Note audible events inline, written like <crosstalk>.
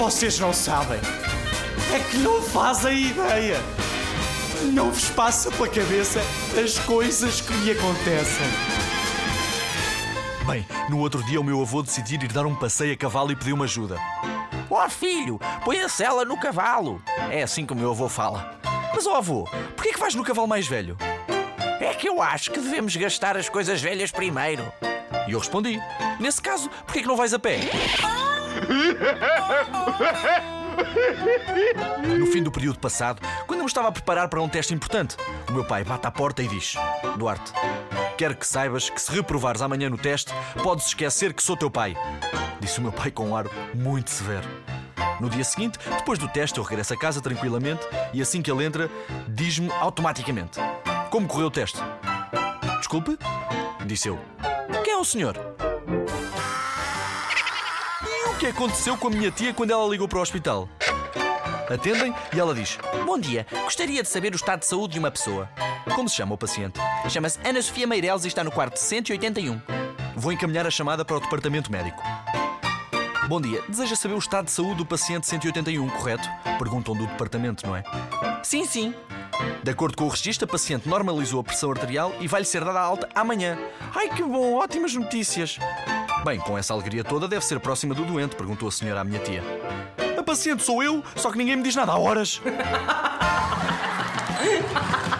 Vocês não sabem. É que não fazem ideia. Não vos passa pela cabeça as coisas que me acontecem. Bem, no outro dia o meu avô decidiu ir dar um passeio a cavalo e pediu-me ajuda. Ó filho, põe a cela no cavalo. É assim que o meu avô fala. Mas, ó avô, porquê é que vais no cavalo mais velho? É que eu acho que devemos gastar as coisas velhas primeiro. E eu respondi: Nesse caso, porquê é que não vais a pé? No fim do período passado, quando eu me estava a preparar para um teste importante, o meu pai bate à porta e diz: Duarte, quero que saibas que se reprovares amanhã no teste, podes esquecer que sou teu pai. Disse o meu pai com um ar muito severo. No dia seguinte, depois do teste, eu regresso a casa tranquilamente e assim que ele entra, diz-me automaticamente: Como correu o teste? Desculpe? Disse eu. Quem é o senhor? Que aconteceu com a minha tia quando ela ligou para o hospital? Atendem e ela diz: Bom dia, gostaria de saber o estado de saúde de uma pessoa. Como se chama o paciente? Chama-se Ana Sofia Meireles e está no quarto 181. Vou encaminhar a chamada para o departamento médico. Bom dia, deseja saber o estado de saúde do paciente 181, correto? Perguntam do departamento, não é? Sim, sim. De acordo com o registro, a paciente normalizou a pressão arterial e vai-lhe ser dada alta amanhã. Ai que bom, ótimas notícias! Bem, com essa alegria toda, deve ser próxima do doente, perguntou a senhora à minha tia. A paciente sou eu, só que ninguém me diz nada há horas. <laughs>